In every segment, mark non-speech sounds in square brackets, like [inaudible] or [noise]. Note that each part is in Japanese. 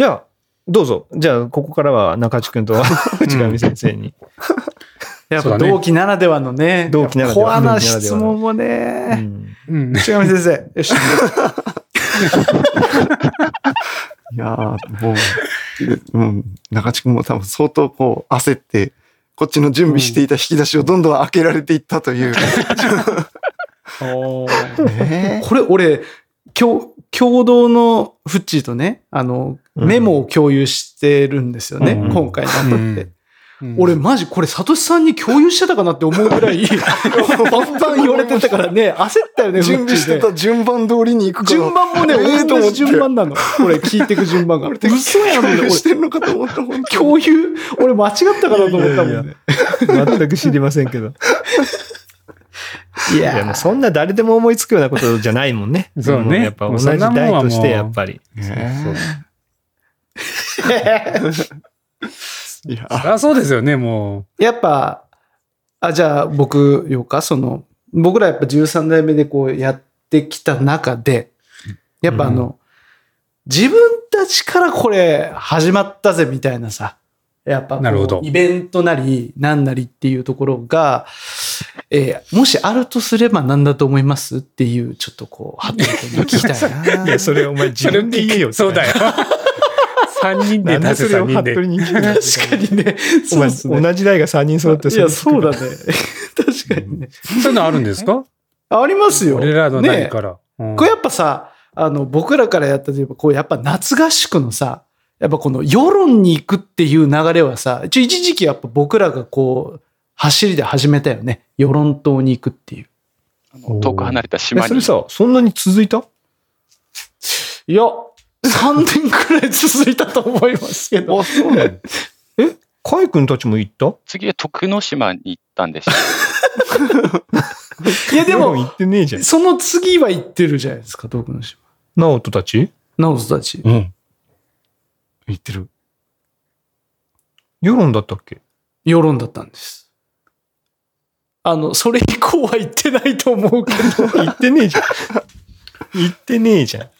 じゃあ、どうぞ。じゃあ、ここからは中地君と [laughs] [laughs] 内上先生に。やっぱ同期ならではのね、同期ならではコアな質問もうね。んうん。内上先生。よし。[laughs] いやー、もう、うん、中地君も多分相当こう焦って、こっちの準備していた引き出しをどんどん開けられていったという。えこれ俺、共共同のフッチーとね、あの、うんメモを共有してるんですよね、うん今回の後って。うん俺、マジこれ、サトシさんに共有してたかなって思うぐらい、バンバン言われてたからね、焦ったよね、[laughs] 準備してた順番通りに行くから。順番もね、ええと思順番なの。[laughs] これ聞いてく順番が。俺嘘やん、共有俺してんのかと思った、共有、俺間違ったかなと思ったもんね。全く知りませんけど。いいや、もうそんな誰でも思いつくようなことじゃないもんね。そうねもやっぱ同じもうそんなもんはもう代として、やっぱり。いや、[laughs] そりゃそうですよね、もやっぱ、あ、じゃあ僕、ようか、その、僕らやっぱ13代目でこうやってきた中で、やっぱあの、自分たちからこれ始まったぜみたいなさ、やっぱなるほどイベントなり、なんなりっていうところが、えーもしあるとすれば何だと思いますっていう、ちょっとこう、ハット君に聞きたいな。[laughs] いや、それお前う。自分で言えよ。そうだよ。三人で出せなんでそれを三人で。確かにね。お前、そうですね。同じ代が3人揃っていや、そうだ。だね。[laughs] 確かにね。そういうのあるんですか？ありますよ。俺らの代ねから。うんこれやっぱさ、あの、僕らからやったといえば、こう、やっぱ夏合宿のさ、やっぱこの世論に行くっていう流れはさ、一時期やっぱ僕らがこう、走りで始めたよね。世論島に行くっていう。あの遠く離れたえ島に。それさ、そんなに続いた？いや、3年くらい続いたと思いますけど。あ、そうなのえ？カイ君たちも行った？次は徳之島に行ったんですよ。いや、でも、行ってねえじゃん。その次は行ってるじゃないですか、東の島。ナオトたち？直人たち。うん。言ってる。世論だったっけ？世論だったんです。あの、それ以降は行ってないと思うけど。行ってねえじゃん。行ってねえじゃん。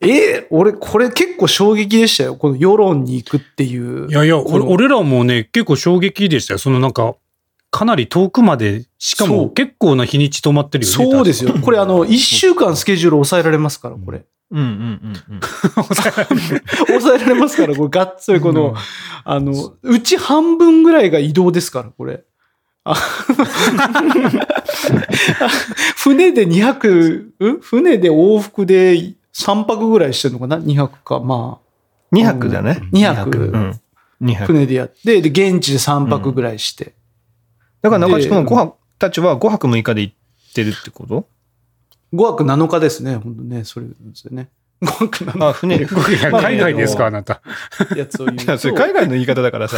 え俺、これ結構衝撃でしたよ。この世論に行くっていう。いやいや、俺俺らもね、結構衝撃でしたよ。そのなんか、かなり遠くまで、しかも結構な日にち止まってるよね。そうですよ。これあの、一週間スケジュール抑えられますから、これ。うんうんうんうん。抑えられますから、これ、がっつりこの、あの、うち半分ぐらいが移動ですから、これ。あ [laughs] 船で2泊、ん？船で往復で3泊ぐらいしてるのかな ?2 泊か。ま2泊だね。2泊うん。2あ、泊。船でやって、で、現地で3泊ぐらいして。だから中地君は5泊、たちは5泊6日で行ってるってこと？5泊7日ですね、本当ね、それですよね。5泊7あ、船。いや海外ですか、あなた。日やつを言ういや、それと。海外の言い方だからさ。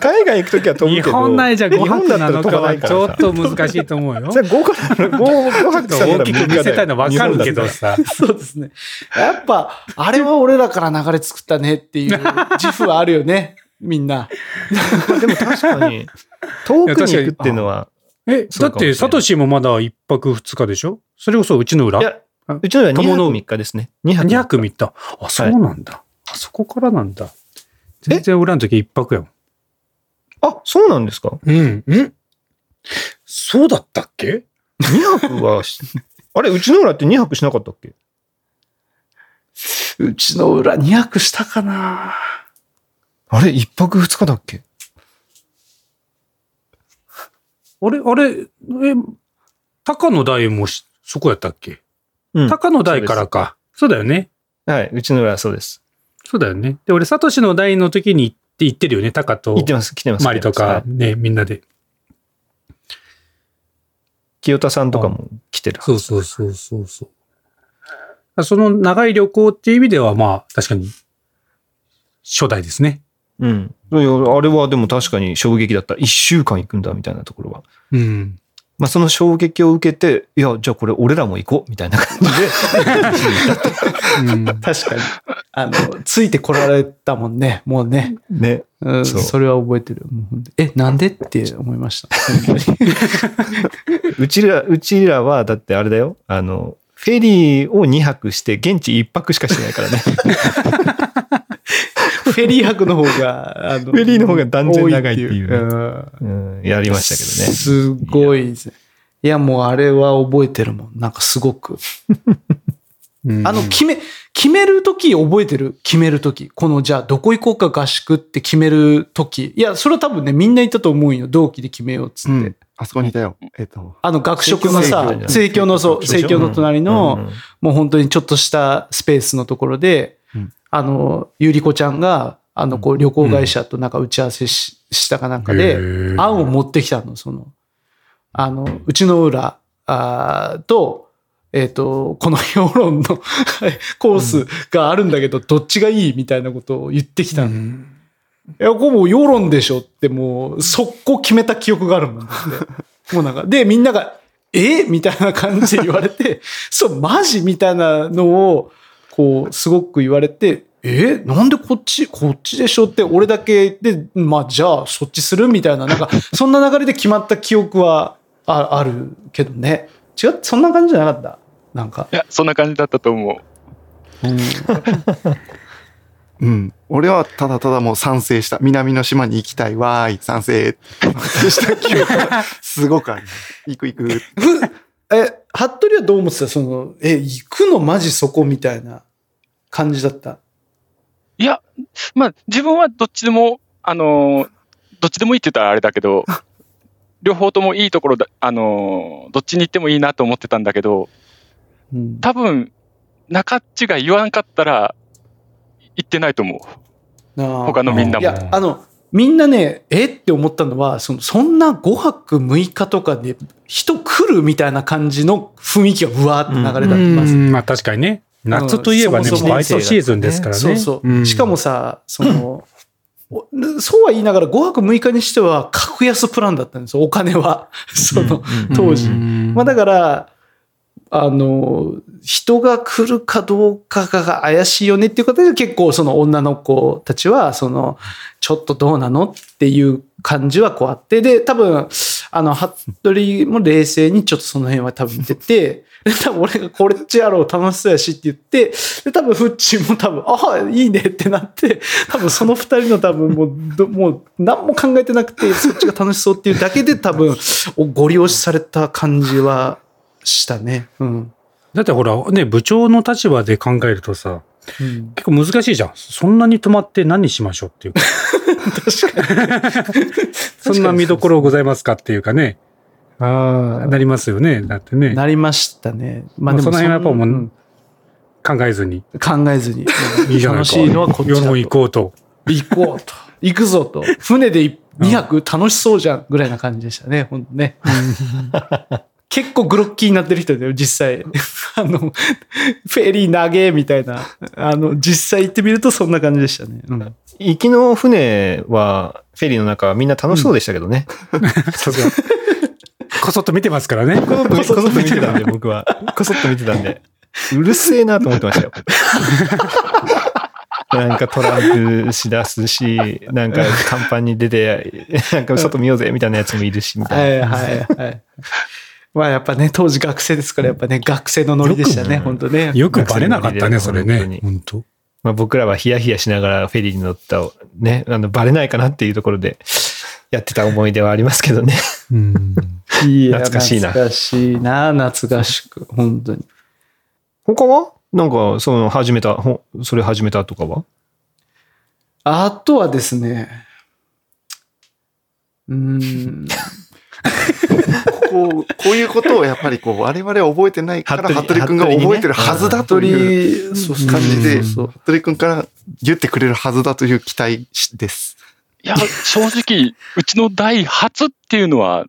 海外行くときは飛ぶ日けど。本内じゃ5日本泊7だったら飛日はばないからさちょっと難しいと思うよ。[laughs] それ5から、5、5泊ちょっと大きく見せたいの分かるけどさ。そうですね。やっぱ、あれは俺らから流れ作ったねっていう自負はあるよね、みんな。でも確かに、遠くに行くっていうのは、え、だって、サトシもまだ1泊2日でしょ？それこそうちの裏？うちのは2泊3日ですね。2泊2泊3日。あ、そうなんだ。あそこからなんだ。全然裏の時1泊やもん。あ、そうなんですか？うん。んそうだったっけ ?2 泊はし、[laughs] あれ、うちの裏って2泊しなかったっけ？うちの裏2泊したかなあれ、1泊2日だっけ？あれ、あれ、え、高野台もしそこやったっけ？うん。高野台からか。そうだよね。はい、うちの裏はそうです。そうだよね。で、俺、サトシの台の時に行って、行ってるよね。高と行ってます、来てます。マリと来てますはい、かね、みんなで。清田さんとかも来てる。そうそうそうそうそう。その長い旅行っていう意味では、まあ、確かに、初代ですね。うん。いやあれはでも確かに衝撃だった。1週間行くんだみたいなところは。うん。まあその衝撃を受けて、いや、じゃあこれ俺らも行こうみたいな感じうん確かに。あの、ついてこられたもんね、もうね。で。ね。うん、そうそれは覚えてる。え、なんでって思いました。うちら、うちらはだってあれだよ。あの、フェリーを2泊して、現地1泊しかしてないからね。フェリー泊の方が、[laughs] あの、フェリーの方が断然長いっていうねうん、やりましたけどね。すごいですね。いや、もうあれは覚えてるもん。なんかすごく。[laughs] うんあの、決め、決めるとき覚えてる？決めるとき。この、じゃあ、どこ行こうか合宿って決めるとき。いや、それは多分ね、みんな言ったと思うんよ。同期で決めようっつって。うん。あそこにいたよ。えっと、あの、学食のさ生協、の、そう、生協の隣の、うんもう本当にちょっとしたスペースのところで、うんあの、ゆりこちゃんが、あの、こう、旅行会社となんか打ち合わせし,、したかなんかへで、ー案を持ってきたの、その、あの、うちの裏と、えっ、と、この評論の [laughs] コースがあるんだけど、どっちがいいみたいなことを言ってきたの。いや、これもう世論でしょってもう、速攻決めた記憶があるもんだって。[laughs] もうなんか、で、みんなが、え？みたいな感じで言われて、[laughs] そう、マジ？みたいなのを、こう、すごく言われて、えなんでこっち、こっちでしょって、俺だけで、まあ、じゃあ、そっちするみたいな、なんか、そんな流れで決まった記憶はああるけどね。違う、そんな感じじゃなかった？なんか。いや、そんな感じだったと思う。うん [laughs] うん。俺はただただもう賛成した。南の島に行きたい。わーい、賛成。[laughs] した記憶がすごくある。行く行く。え、服部はどう思ってた？その、え、行くのマジそこみたいな感じだった？いや、まあ、自分はどっちでも、あのーどっちでもいいって言ったらあれだけど、[laughs] 両方ともいいところだ、あのーどっちに行ってもいいなと思ってたんだけど、うん。多分、中っちが言わんかったら、行ってないと思う。他他のみんなも。いや、あの、みんなね、えって思ったのは、そのそんな5泊6日とかで人来るみたいな感じの雰囲気がうわーって流れたってます。うんまあ確かにね。夏といえばね、そもそもバイトシーズンですからね。そうそう。んしかもさ、その、おそうは言いながら5泊6日にしては格安プランだったんですよ、お金は。[laughs] その、当時。うんまあだから、あの、人が来るかどうかが怪しいよねっていうことで結構その女の子たちは、その、ちょっとどうなのっていう感じはこうあって、で、多分、あの、服部も冷静にちょっとその辺は多分見てて、で多分俺がこれっちやろう楽しそうやしって言って、で、多分フッチも多分、ああ、いいねってなって、多分その二人の多分もうど、もう何も考えてなくて、そっちが楽しそうっていうだけで多分、おご利用しされた感じはしたね。うん。だってほら、ね、部長の立場で考えるとさ、うん、結構難しいじゃん。そんなに泊まって何しましょうっていうか。[laughs] [laughs] そんな見どころございますかっていうかね、あなりますよね。だってね、なりましたね。ままあその辺はやっぱもううん考えずに。考えずに。いいじゃないか。楽しいのはこっちだと。夜も行こうと。行こうと。行くぞと。船で2泊楽しそうじゃんぐらいな感じでしたね。ほんとね。結構グロッキーになってる人だよ、実際。[laughs] あの、フェリー長えみたいな。あの、実際行ってみるとそんな感じでしたね。うん。行きの船は、フェリーの中はみんな楽しそうでしたけどね。さすが。[laughs] こそっと見てますからね。こそっと見てたんで、僕は。こそっと見てたんで。うるせえなと思ってましたよ。[laughs] なんかトランプしだすし、なんか甲板に出て、なんか外見ようぜみたいなやつもいるし、みたいな。はいはいはい。まあやっぱね、当時学生ですから、やっぱね、学生のノリでしたね、よく本当ね。よくバレなかったね、それね本当まあ、僕らはヒヤヒヤしながらフェリーに乗ったをね、あの、バレないかなっていうところでやってた思い出はありますけどね。うん。[laughs] いや懐かしいな懐かしいな、懐かしく。本当に。他は？なんか、その、始めた、ほそれ始めたとかは？あとはですね、うーん。こう、こういうことをやっぱりこう、我々は覚えてないから、服部君が覚えてるはずだという鳥、そうそう感じで、服部君から言ってくれるはずだという期待です。いや、正直、うちの代初っていうのは、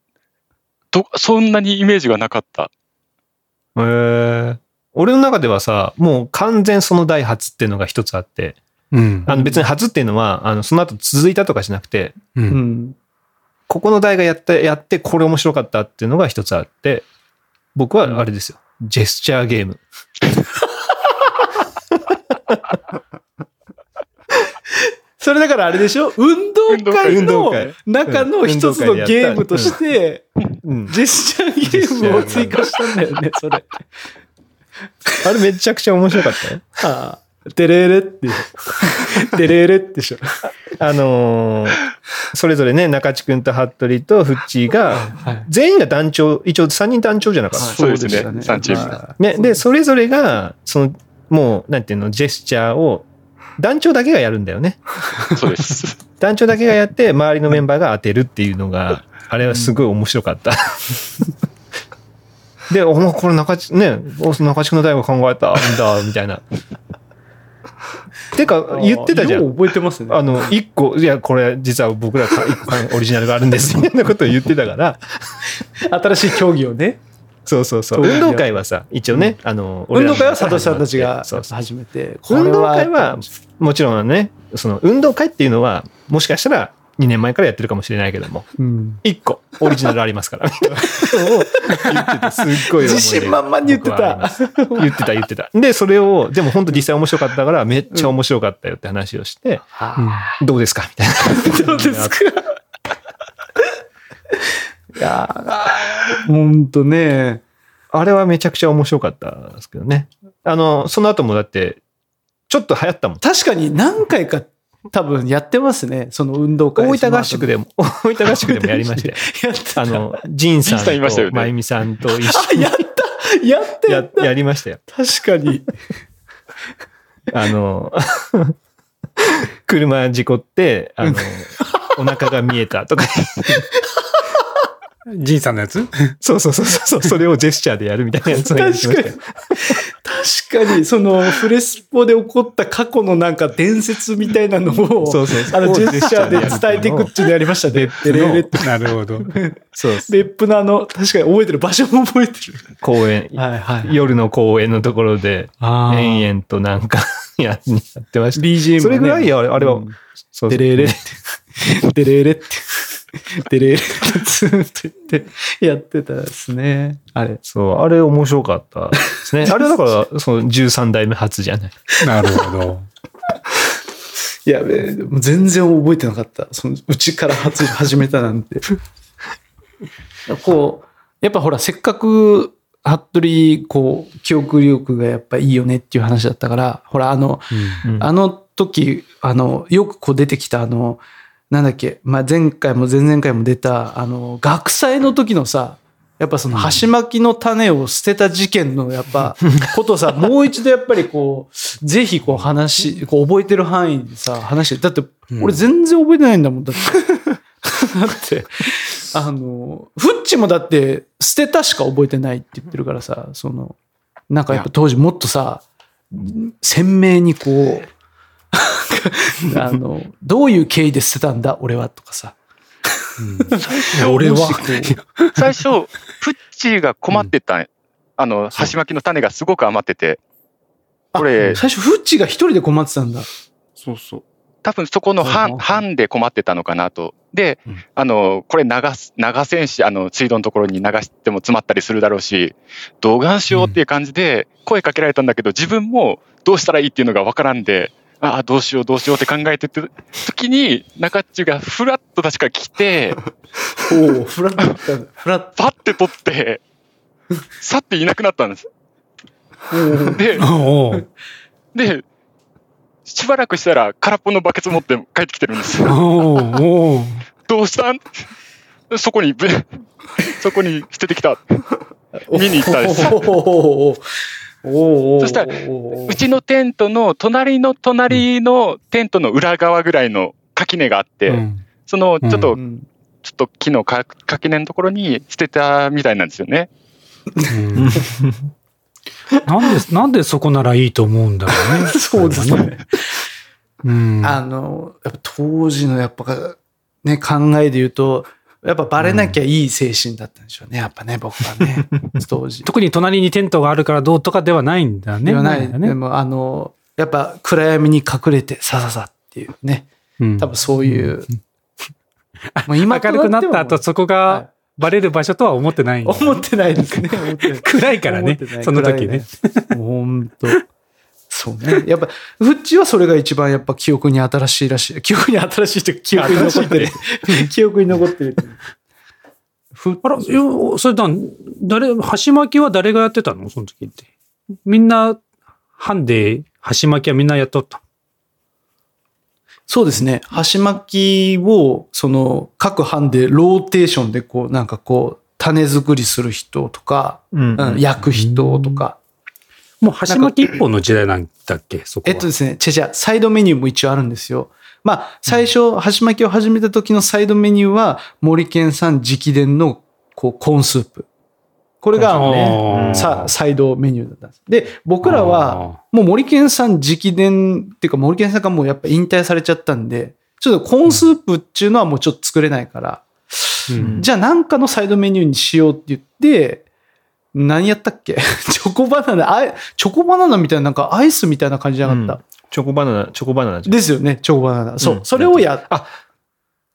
ど、そんなにイメージがなかった。えー、俺の中ではさ、もう完全その第初っていうのが一つあって、うん。あの別に初っていうのは、あの、その後続いたとかじゃなくて、う。うんん。ここの代がやって、やって、これ面白かったっていうのが一つあって、僕はあれですよ。ジェスチャーゲーム。[laughs] それだからあれでしょ？運動会の中の一つのゲームとして、うん。ジェスチャーゲームを追加したんだよね、それ。あれめちゃくちゃ面白かったよ。ああ、デレレって。デレレってしょ。あのーそれぞれね、中地君と服部とフッチーが、はい。全員が団長、一応3人団長じゃなかった？そうですねした三チームはね、で、それぞれが、その、もう、なんていうの、ジェスチャーを、団長だけがやるんだよね。[laughs] そうです。団長だけがやって、周りのメンバーが当てるっていうのが、あれはすごい面白かった。[laughs] で、お前これ中地、ね、お中地君の大悟考えたんだ、みたいな。てか、言ってたじゃ。ん覚えてますね。あの、一個、いや、これ実は僕らか一個オリジナルがあるんです、みたいなことを言ってたから、[laughs] 新しい競技をね。そうそうそう。運動会はさ、一応ね、あの、運動会は佐藤さんたちが始めて。運動会は、もちろんね、その運動会っていうのは、もしかしたら2年前からやってるかもしれないけども、うん。一個、オリジナルありますから、言ってて、すっごい自信満々に言ってた言ってた、言ってた。で、それを、でも本当実際面白かったから、めっちゃ面白かったよって話をして、どうですか？みたいな。どうですか？いやー、[laughs] ほんとね。あれはめちゃくちゃ面白かったですけどね。あの、その後もだって、ちょっと流行ったもん。確かに何回か多分やってますね。その運動会。大分合宿でも、大分合宿でもやりまして。やってた。あの、ジンさんとまゆみさんと一緒にやったやったややったやりましたよ。確かに。[laughs] あの、車事故って、あの、お腹が見えたとか、ジンさんのやつ？[laughs] そうそうそうそう、それをジェスチャーでやるみたいなやつをやってましたよ。確かに、そのフレスポで起こった過去のなんか伝説みたいなのを、そうそうそう。あのジェスチャーで伝えていくっていうのやりましたね。レレレなるほど。そうそう。別府のあの、確かに覚えてる。場所も覚えてる。公園、はいはい。夜の公園のところで、延々となんか [laughs] ややってました。BGM もね。それぐらいや、あれあれは、うん。そうそうデレレって、デレレって、デレレってずーっと言ってやってたですね。あれ。そう、あれ面白かったですね。[laughs] あれはだから、その13代目初じゃない。なるほど。[laughs] いや、全然覚えてなかった。そのうちから初始めたなんて。[laughs] こう、やっぱほら、せっかく、服部、こう、記憶力がやっぱいいよねっていう話だったから、ほら、あの、うんあの時、あの、よくこう出てきた、あの、なんだっけ、まあ、前回も前々回も出た、あの、学祭の時のさ、やっぱその箸巻きの種を捨てた事件のやっぱ、ことをさ、[laughs] もう一度やっぱりこう、ぜひこう話、こう覚えてる範囲でさ、話して、だって俺全然覚えてないんだもん、だって。[laughs] だって、あの、フッチもだって捨てたしか覚えてないって言ってるからさ、その、なんかやっぱ当時もっとさ、鮮明にこう、[laughs] あの、どういう経緯で捨てたんだ、俺は、とかさ。俺はもしこう最初、フッチーが困ってた、あの、箸巻きの種がすごく余ってて、これ、最初、フッチが一人で困ってたんだ。そうそう。多分そこのはい班、はい班で困ってたのかなと。で、あの、これ流す、流せんし、あの、水道のところに流しても詰まったりするだろうし、動画しようっていう感じで声かけられたんだけど、自分もどうしたらいいっていうのがわからんで、ああ、どうしようどうしようって考えてて時に、中っちゅがフラッと確か来て、[laughs] おお、フラッと来た。フラッパッて取って、去っていなくなったんです。と。で、で、しばらくしたら空っぽのバケツ持って帰ってきてるんです。おうおうどうしたん？そこに、ぶそこに捨ててきた。見に行ったんですそしたらおうちのテントの隣の隣のテントの裏側ぐらいの垣根があって、うんそのちょっと、うんちょっと木のか垣根のところに捨てたみたいなんですよね。うんなんで、なんでそこならいいと思うんだろうね。[laughs] そうですね。うん。あの、やっぱ当時のやっぱね、考えで言うと、やっぱバレなきゃいい精神だったんでしょうね。やっぱね、僕はね、[laughs] 当時。特に隣にテントがあるからどうとかではないんだね。ではない。ねでも、あの、やっぱ暗闇に隠れて、さささっていうね。うん多分そういう。もう今明るくなった後、そこはがバレる場所とは思ってないんだ [laughs] 思ってないですね。[laughs] 暗いからねその時ね。本当。そうね。やっぱ、フッチはそれが一番やっぱ記憶に新しいらしい。[laughs] 記憶に新しいっていうか記憶に残ってる。記憶に残ってる。ふあら、それだ、誰、箸巻きは誰がやってたの？その時って。みんな、班で、箸巻きはみんなやっとった。そうですね。箸巻きを、その、各班でローテーションでこう、なんかこう、種作りする人とか、うんうん焼く人とか。もう箸巻き一本の時代なんだっけ？そこは。えっとですね、違う違う、サイドメニューも一応あるんですよ。まあ、最初、箸巻きを始めた時のサイドメニューは、森健さん直伝の、こう、コーンスープ。これが、あーさ、サイドメニューだったんです。で、僕らは、もう森健さん直伝っていうか、森健さんがもうやっぱ引退されちゃったんで、ちょっとコーンスープっていうのはもうちょっと作れないから、うんじゃあなんかのサイドメニューにしようって言って、何やったっけ？[laughs] チョコバナナ、あいチョコバナナみたいな、なんかアイスみたいな感じじゃなかった？チョコバナナ、チョコバナナじゃん。ですよね、チョコバナナ。そう、うんそれをやっ、あ、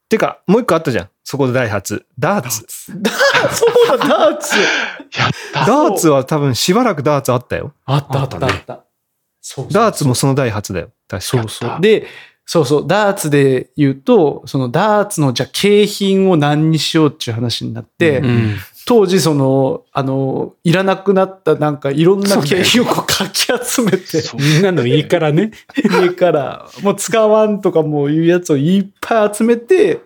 てか、もう一個あったじゃん。そこでダイハツ。ダーツ？[laughs] そうだ、ダーツ。[laughs] やった。ダーツは多分しばらくダーツあったよ。あったあったあった。そうそうダーツもそのダイハツだよ。確かそうそう。で、そうそう、ダーツで言うと、そのダーツのじゃあ景品を何にしようっていう話になって、うん。当時その、あの、いらなくなったなんかいろんな景品をこうかき集めて、そんなのいいからね。[laughs] 家から、もう使わんとかもういうやつをいっぱい集めて、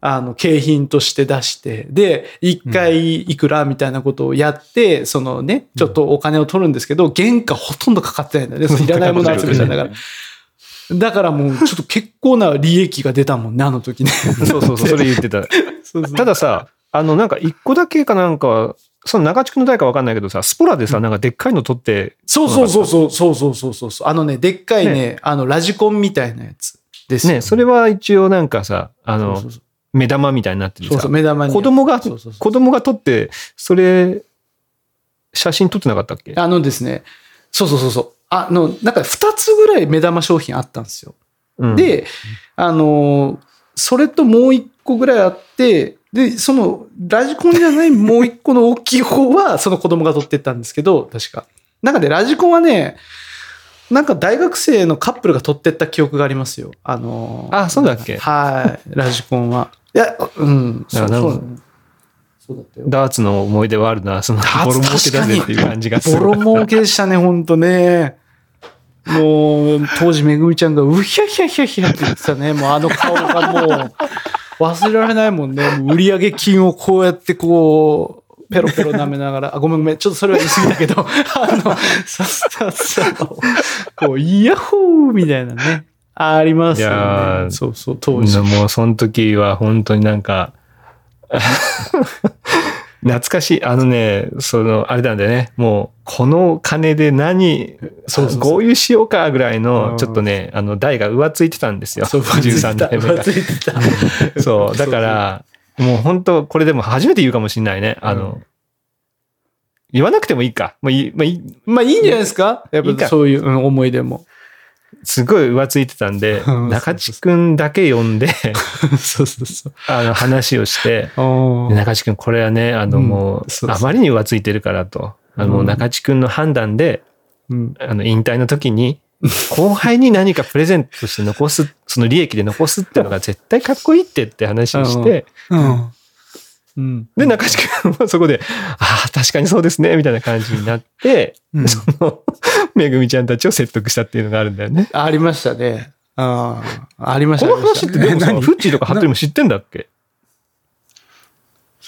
あの、景品として出して、で、一回いくらみたいなことをやって、そのね、ちょっとお金を取るんですけど、原価ほとんどかかってないんだよね。[laughs] そのいらないもの集めちゃうんだから。だからもうちょっと結構な利益が出たもんね、あの時ね。そうそうそう、それ言ってた。[laughs] そうそうたださ、あの、なんか一個だけかなんか、その中地区の代かわかんないけどさ、スポラでさ、なんかでっかいの撮って。そうそうそうそう、そうそうそうそう。あのね、でっかいね、ねあの、ラジコンみたいなやつですね。ね、それは一応なんかさ、あの、目玉みたいになってるそうそう目玉子供が子供が撮ってそれ写真撮ってなかったっけ？あのですねそうそうそうそう。あのなんか2つぐらい目玉商品あったんですよ、うん、であのそれともう1個ぐらいあってで、その、ラジコンじゃない [laughs] もう1個の大きい方は、その子供が取ってったんですけど、確か。なんかで、ラジコンはね、なんか大学生のカップルが取ってった記憶がありますよ。あの、あそうだっけ？はい、[laughs] ラジコンは。いや、うん、そうそう。ダーツの思い出はあるな、その、ボロ儲けだぜっていう感じがする。ボロ儲けでしたね、ほんとね。もう、当時めぐみちゃんがうひゃひゃひゃひゃって言ってたね。もうあの顔がもう、忘れられないもんね。売上金をこうやってこう、ペロペロ舐めながら、あ、ごめんごめん、ちょっとそれは言い過ぎだけど、[laughs] あの、さささ、こう、イヤホーみたいなね。ありますよね。そうそう、当時。もうその時は本当になんか、[laughs] 懐かしい。あのね、その、あれなんだよね。もう、この金で何、そうそう合流しようかぐらいうのん、ちょっとね、あの、台が浮ついてたんですよ。そう、13代 [laughs] 目が。ついてた。[laughs] そう、だから、もう本当、これでも初めて言うかもしれないね。あの、言わなくてもいいか。もういい、まあいい、まあいいんじゃないですか？やっぱそういううん思い出も。すごい浮ついてたんで、[laughs] うん中地くんだけ呼んで、[laughs] そうそうそう。あの、話をして、中地君、これはね、あの、うんもう、あまりに浮ついてるからと。あの、中地君の判断で、うん。あの、引退の時に、後輩に何かプレゼントとして残す、その利益で残すっていうのが絶対かっこいいってって話をして、うん。うん。で、中地君はそこで、ああ、確かにそうですね、みたいな感じになって、うんその、[laughs] めぐみちゃんたちを説得したっていうのがあるんだよね。ありましたね。ああ、ありましたこの話ってでもさ、何？フッチーとかハットリも知ってんだっけ？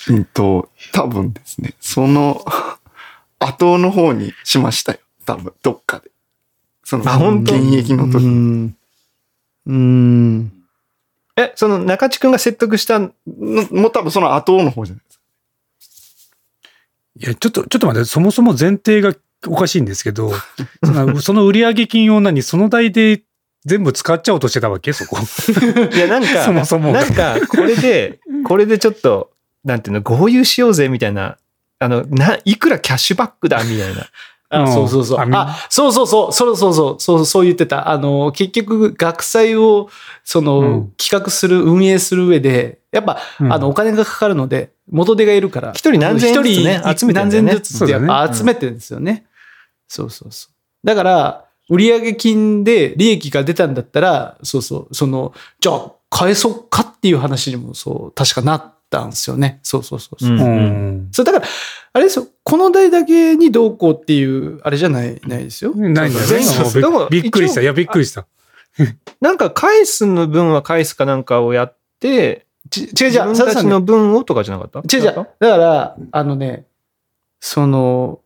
うんと、多分ですね、その後の方にしましたよ。多分、どっかで。その、あ本当？現役の時。うん。うん。え、その中地君が説得した、のもう多分その後の方じゃないですか。いや、ちょっと、ちょっと待って、そもそも前提がおかしいんですけど、[laughs] そのその売上金を何、その代で全部使っちゃおうとしてたわけ？そこ。[laughs] いや、なんか、[laughs] そもそもなんか、これで、これでちょっと、なんていうの、合流しようぜ、みたいな、あの、な、いくらキャッシュバックだ、みたいな。あ、うんそうそうそう。あそうそうそう。そうそうそう。そう、そう言ってた。あの、結局、学祭を、その、うん企画する、運営する上で、やっぱ、うんあの、お金がかかるので、元手がいるから。一人何千円ずつね一人集めてね何千ずつってやっぱ集めてるんですよね。そうそうそう。だから、売上金で利益が出たんだったら、そうそう、その、じゃあ、返そうかっていう話にも、そう、確かなったんですよね。そうそうそうそう。うんうん。そう、だから、あれですよ、この代だけにどうこうっていう、あれじゃない、ないですよ。ないんだよね。びびっくりした。いや、びっくりした。[laughs] なんか返すの分は返すかなんかをやって、ち違う違自う、分たちの分をとかじゃなかった？違う違う。だから、あのね、その、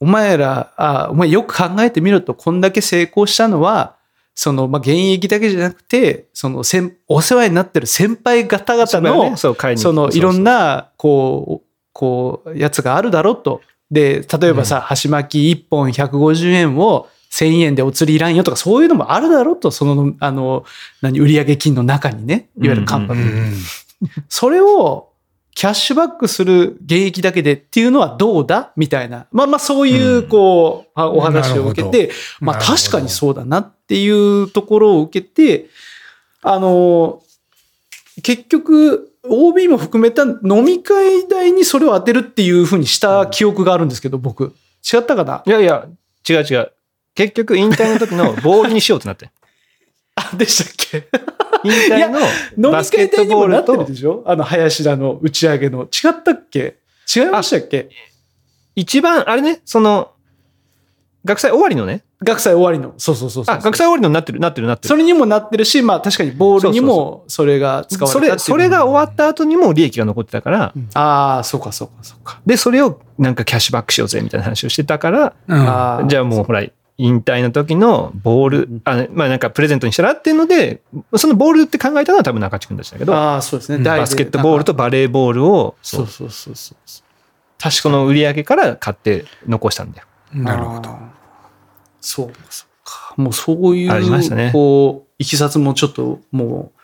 お前ら、あ、お前よく考えてみると、こんだけ成功したのは、その、まあ、現役だけじゃなくて、その、先、お世話になってる先輩方々の、ね、そその、いろんな、な、こう、こう、やつがあるだろうと。で、例えばさ、箸巻き1本150円を1000円でお釣りいらんよとか、そういうのもあるだろうと、その、あの、何、売上金の中にね、いわゆるカンパうとうんん。それをキャッシュバックする現役だけでっていうのはどうだ？みたいな。まあまあそういうう、こう、あお話を受けて、まあ確かにそうだなっていうところを受けて、あの、結局、OB も含めた飲み会代にそれを当てるっていうふうにした記憶があるんですけど、僕。違ったかな？いやいや、違う違う。結局、引退の時のボールにしようってなって。[laughs] あ、でしたっけ？引退の飲みバスケット会代にもなってるで、しょ？あの、林田の打ち上げの。違ったっけ？違いましたっけ？一番、あれね、その、学祭終わりのね。学祭終わりの。そうそうそうそうあ、学祭終わりのになってる、なってる、なってる。それにもなってるし、まあ確かにボールにもそれが使われたそれ、それが終わった後にも利益が残ってたから、ああ、そうかそうかそうか。で、それをなんかキャッシュバックしようぜみたいな話をしてたから、うんじゃあもうほら、引退の時のボール、あまあなんかプレゼントにしたらっていうので、そのボールって考えたのは多分中地君たちだけど、あー、そうですね。バスケットボールとバレーボールを、そうそうそうそう。確かの売り上げから買って残したんだよ。なるほど。そうかそうか。もうそういう、ありましたねこう、いきさつもちょっともう、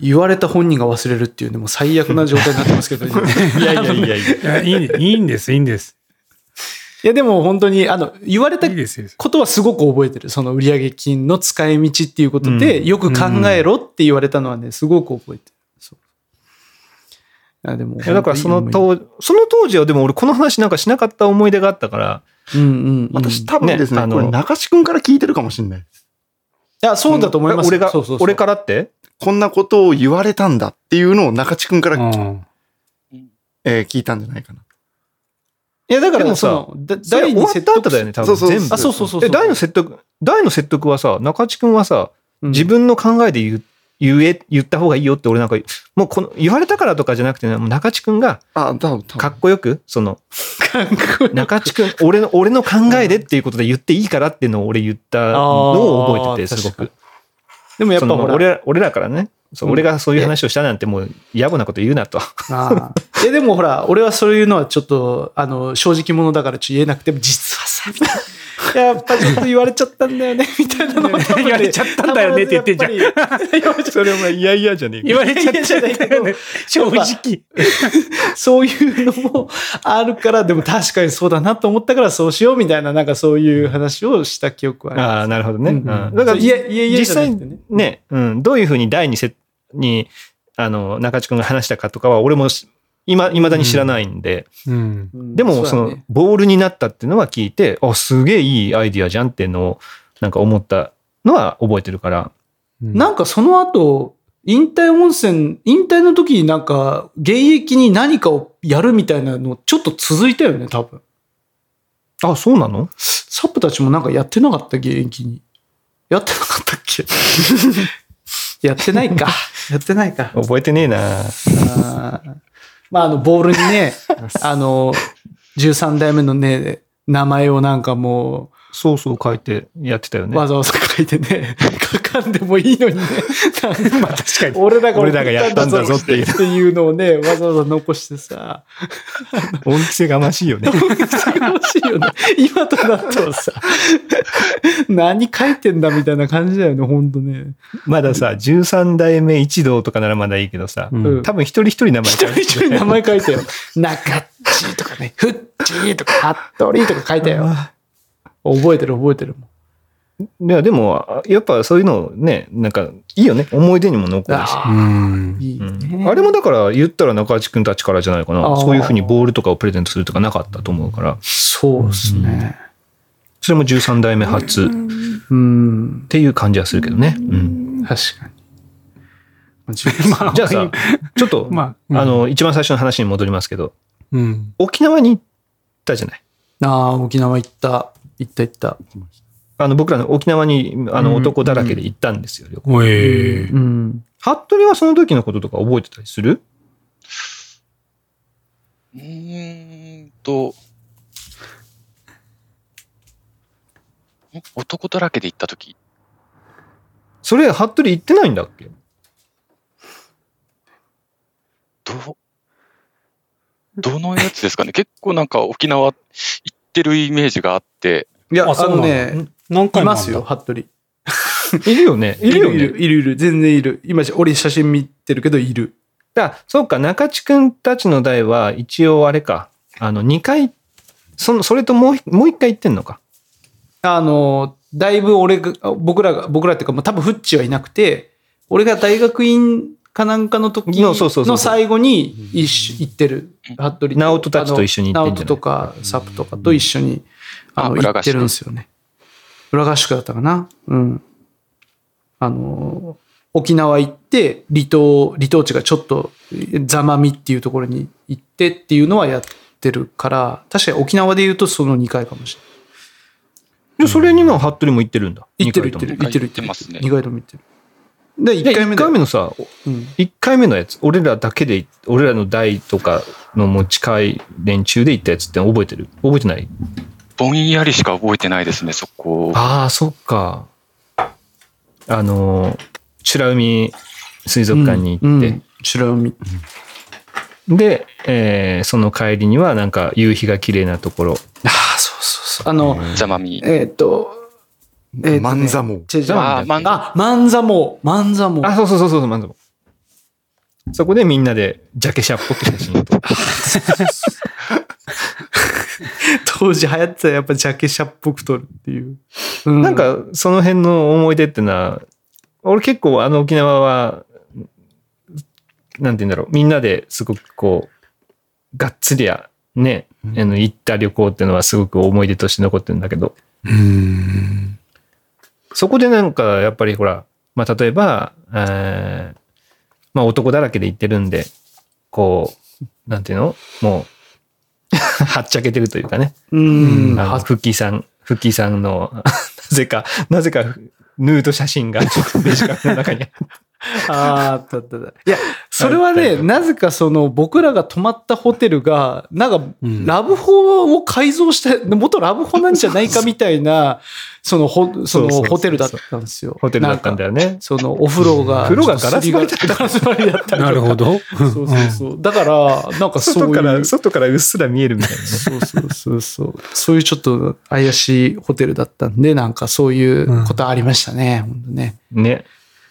言われた本人が忘れるっていうね、もう最悪な状態になってますけど、今 [laughs] いやいやいやいや。いやいいいいんです、いいんです。いやでも本当に、あの、言われたいいですよ。ことはすごく覚えてる。その売上金の使い道っていうことで、うんよく考えろって言われたのはね、すごく覚えてる。そういやでもいやだからその当その当時はでも俺この話なんかしなかった思い出があったから、うんうんうん、私多分ですね、ねあのこれ中地君から聞いてるかもしれないです。いや、そうだと思います。俺がそうそうそう俺からって？こんなことを言われたんだっていうのを中地君から、うんえー聞いたんじゃないかな。いや、だから、でもさその、だそれ終わった後だよね、多分そうそう全部。あ、そうそうそうそう。え、大の説得、大の説得はさ、中地君はさ、うん自分の考えで言う、言え、言った方がいいよって俺なんか、もうこの、言われたからとかじゃなくてね、もう中地君があ、多分、多か分。っこよく、その、中地君、俺の、俺の考えでっていうことで言っていいからっていうのを俺言ったのを覚えてて、すごく。でもやっぱ俺ら、俺らからね、そううん俺がそういう話をしたなんてもう野暮なこと言うなと。ああ。え、でもほら、俺はそういうのはちょっと、あの、正直者だからちょっと言えなくても、実はさ、みたいな。[laughs] やっぱちょっと言われちゃったんだよね、[laughs] みたいなのは多分ね言われちゃったんだよねって言ってんじゃんそれお前、いやいやじゃねえ言われちゃったじゃないけど [laughs] 正直。そういうのもあるから、でも確かにそうだなと思ったからそうしようみたいな、なんかそういう話をした記憶はある。ああ、なるほどね。うんうんだから、いやいやいや実際ねね、うん、どういうふうに第二セに、あの、中地君が話したかとかは、俺もし、今、未だに知らないんで、うん。うんでも、そのボールになったっていうのは聞いて、あ、すげえいいアイディアじゃんっていうのを、なんか思ったのは覚えてるから、なんかその後、引退温泉、引退の時になんか、現役に何かをやるみたいなの、ちょっと続いたよね、多分。あ、そうなの？サップたちもなんかやってなかった、現役に。やってなかったっけ？[laughs] やってないか。やってないか。覚えてねえなあーまあ、あの、ボールにね、[laughs] あの、13代目のね、名前をなんかもそうそう書いてやってたよう、ね。わざわざ書いてね、[laughs] 書かんでもいいのにね。[laughs] まあ確かに俺らが俺らがやったんだぞっていうっていうのをね、わざわざ残してさ、恩着せがましいよね。欲しいよね。今となってはさ、何書いてんだみたいな感じだよね、ほんとね。まださ、13代目一同とかならまだいいけどさ、うんうん多分一人一人名前一書いて人一人名前書いたよ。中っちとかね、ふっちとか、服部とか書いたよ。覚えてる覚えてるもん。いや、でも、やっぱそういうのね、なんか、いいよね。思い出にも残るし。あ。あれもだから言ったら中地君たちからじゃないかな。そういうふうにボールとかをプレゼントするとかなかったと思うから、そうですね。それも13代目初っうん。ていう感じはするけどね。うん。確かに。まあ [laughs] じゃあさ、ちょっと、[laughs] まあ、あ、の、一番最初の話に戻りますけど、うん。沖縄に行ったじゃない。ああ、沖縄行った。行った行った。あの、僕らの沖縄に、あの、うん。男だらけで行ったんですよ、旅行。おえ。うん。服部はその時のこととか覚えてたりする？うーんと、ん？男だらけで行った時？それ、服部行ってないんだっけ？どう、どのやつですかね？結構なんか沖縄行ってるイメージがあって、いや、あのね、何回いますよ、服部。[laughs] [laughs] いるよね。いるよね。いる、いる、いる。全然いる。今、俺写真見てるけど、いる。だそうか、中地くんたちの代は、一応あれか、あの、2回、その、それともう一、もう一回行ってんのか。あの、だいぶ俺が、僕らが、僕らっていうか、まあ、多分フッチはいなくて、俺が大学院かなんかの時の最後に一緒行ってる、服部直人たちと一緒に行ってとか、サプとかと一緒に、あの、行ってるんですよね。裏合宿だったかな？うん。あの、沖縄行って、離島、離島地がちょっと、ざまみっていうところに行ってっていうのはやってるから、確かに沖縄で言うとその2回かもしれない。で、それにも服部も行ってるんだ。行ってる行ってる。行ってる行ってますね。2回とも行ってる。で、1で、1回目だよ回目のさ、うん1回目のやつ、俺らだけで、俺らの代とかのもう近い連中で行ったやつって覚えてる？覚えてない？ぼんやりしか覚えてないですね、そこ。ああ、そっか。あの、美ら海水族館に行って、うん白海。で、えーその帰りにはなんか夕日が綺麗なところ。ああ、そうそうそう。あの、ざまみ。えーっと、えーっとね万座も。違う違うああ、まんあ、万座も、万座も。あ、そうそうそうそう、まずも。そこでみんなでジャケ写っぽく写真を撮って。[laughs] 当時流行ってたやっぱジャケ写っぽく撮るっていう。うなん、かその辺の思い出ってのは、俺結構あの沖縄は、なんて言うんだろう、みんなですごくこう、がっつりや、ね、あの行った旅行っていうのはすごく思い出として残ってるんだけど、うん。そこでなんかやっぱりほら、まあ例えば、えーまあ男だらけで行ってるんで、こう、なんていうの？もう、[laughs] はっちゃけてるというかね。うん。あのはフッキーさん、フッキーさんの、[laughs] なぜか、なぜか、ヌード写真がちょっとデジカメの中に。[laughs] あーあったあったあった。いや、それはね、なぜかその僕らが泊まったホテルが、なんかうんラブホを改造した、元ラブホなんじゃないかみたいな、[laughs] そのホ、そのホテルだったんですよ。ホテルだったんだよ。よね。そのお風呂が。風呂がガラス張りだったガラス張りだったなるほ。ど。[laughs] そうそうそう。だから、なんかそういう。外から、外からうっすら見えるみたいなね。そうそうそうそう。そういうちょっと怪しいホテルだったんで、なんかそういうことありましたね。本当ね。ね。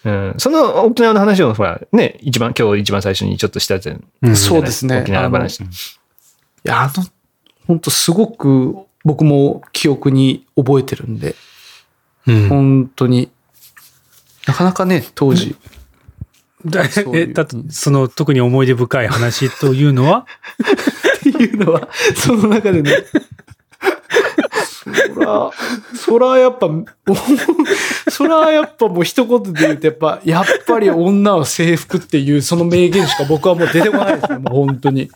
うん、その沖縄の話をほら、ね、一番、今日一番最初にちょっとしたじゃん。うんそうですね沖縄話。いや、あの、本当すごく僕も記憶に覚えてるんで、うん本当に、なかなかね、当時。だ [laughs] え、だと、その特に思い出深い話というのは？[laughs] っていうのは、その中でね。そら、そらやっぱ、お [laughs] そらやっぱもう一言で言うと、やっぱ、やっぱり女は制服っていうその名言しか僕はもう出てこないですね、もう本当に。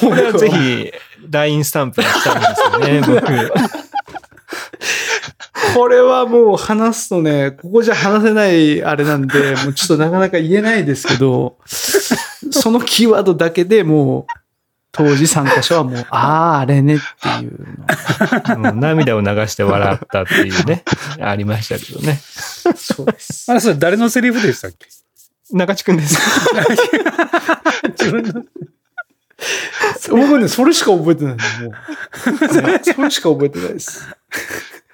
これはぜひ、LINE スタンプにしたいんですよね、僕。これはもう話すとね、ここじゃ話せないあれなんで、もうちょっとなかなか言えないですけど、そのキーワードだけでもう、当時参加者はもう、[laughs] ああ、あれねっていうの。涙を流して笑ったっていうね、[laughs] ありましたけどね。そうです。あれ、それ誰のセリフでしたっけ？中地くんです。自分の。[laughs] 僕ね、それしか覚えてないのもう。それしか覚えてないです。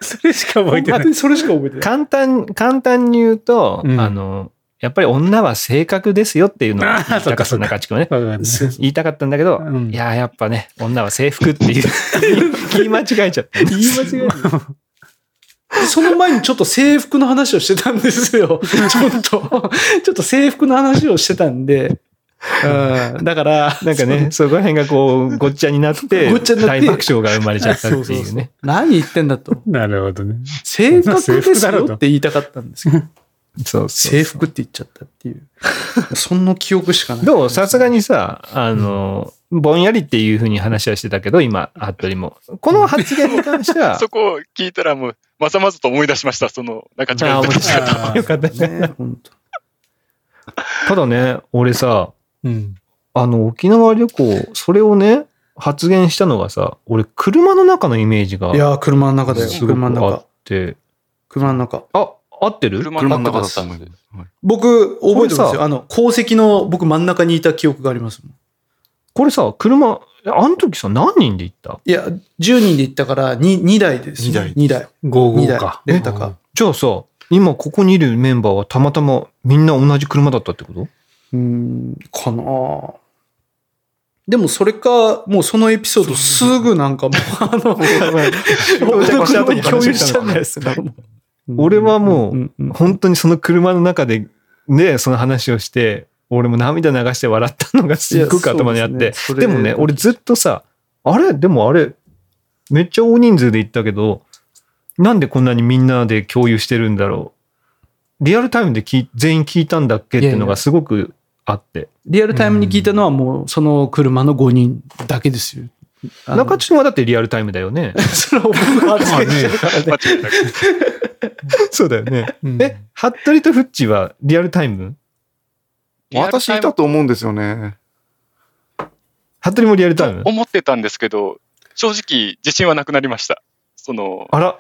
それしか覚えてない。それしか覚えてない。簡単、簡単に言うと、うんあの、やっぱり女は性格ですよっていうのを言いたかった中地君はね。言いたかったんだけど、うんいや、やっぱね、女は制服っていう、[laughs] 言い間違えちゃった。言い間違えた。その前にちょっと制服の話をしてたんですよ。[laughs] ちょっと、ちょっと制服の話をしてたんで。うん、だから、なんかね、そこら辺がこう、ごっちゃになって、大爆笑が生まれちゃったっていうね。何言ってんだと。なるほどね。正確です制服だろうとよって言いたかったんですけど。そうそう制服って言っちゃったっていう。[laughs] そんな記憶しかない。どうさすがにさ、あの、ぼんやりっていうふうに話はしてたけど、今、服部も。この発言に関しては [laughs] そ、こを聞いたらもう、まざまざと思い出しました。その、なんか違ああ、う思い出した。よかったね。ね、[laughs] 本当。ただね、俺さ、うん。あの、沖縄旅行、それをね、発言したのがさ、俺、車の中のイメージがいやー、車の中だよ。車の中。て、車の中。あ、合ってる？車車の中だったたっと思います。はい僕、覚えてますよ。あの、鉱石の僕真ん中にいた記憶がありますもん。これさ、車、あの時さ、何人で行った？いや、10人で行ったから2、2台です、二台2台。55 2台か。。レンタカー。じゃあさ、今ここにいるメンバーはたまたまみんな同じ車だったってこと？うーん、かなぁでもそれか、もうそのエピソードすぐなんかもう、あの、[laughs] 僕の車に共有しちゃうんじゃないですか。俺はもう、本当にその車の中で、ね、その話をして、俺も涙流して笑ったのがすっごく頭にあって、いやそうでもね、俺ずっとさ、あれ？でもあれ、めっちゃ大人数で行ったけど、なんでこんなにみんなで共有してるんだろう。リアルタイムで全員聞いたんだっけっていうのがすごくあって。リアルタイムに聞いたのはもうその車の5人だけですよ。中地君はだってリアルタイムだよね。[laughs] それは僕が発言してるからね。[laughs] そうだよね。うんえ、服部とフッチはリアルタイム？私いたと思うんですよね。服部もリアルタイム？思ってたんですけど、正直自信はなくなりました。その、あら、